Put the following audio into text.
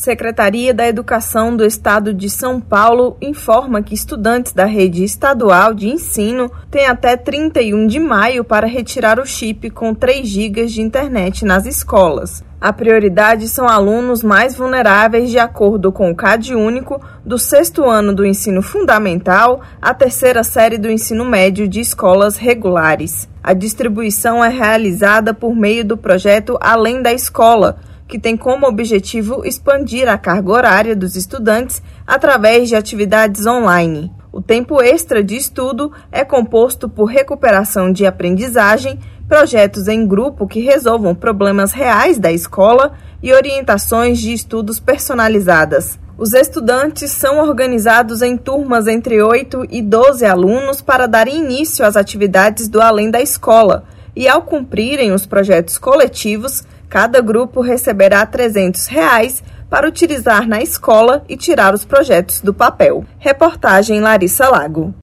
Secretaria da Educação do Estado de São Paulo informa que estudantes da rede estadual de ensino têm até 31 de maio para retirar o chip com 3 GB de internet nas escolas. A prioridade são alunos mais vulneráveis de acordo com o CAD único do sexto ano do ensino fundamental à terceira série do ensino médio de escolas regulares. A distribuição é realizada por meio do projeto Além da Escola, que tem como objetivo expandir a carga horária dos estudantes através de atividades online. O tempo extra de estudo é composto por recuperação de aprendizagem, projetos em grupo que resolvam problemas reais da escola e orientações de estudos personalizadas. Os estudantes são organizados em turmas entre 8 e 12 alunos para dar início às atividades do além da escola e, ao cumprirem os projetos coletivos, Cada grupo receberá 300 reais para utilizar na escola e tirar os projetos do papel. Reportagem Larissa Lago.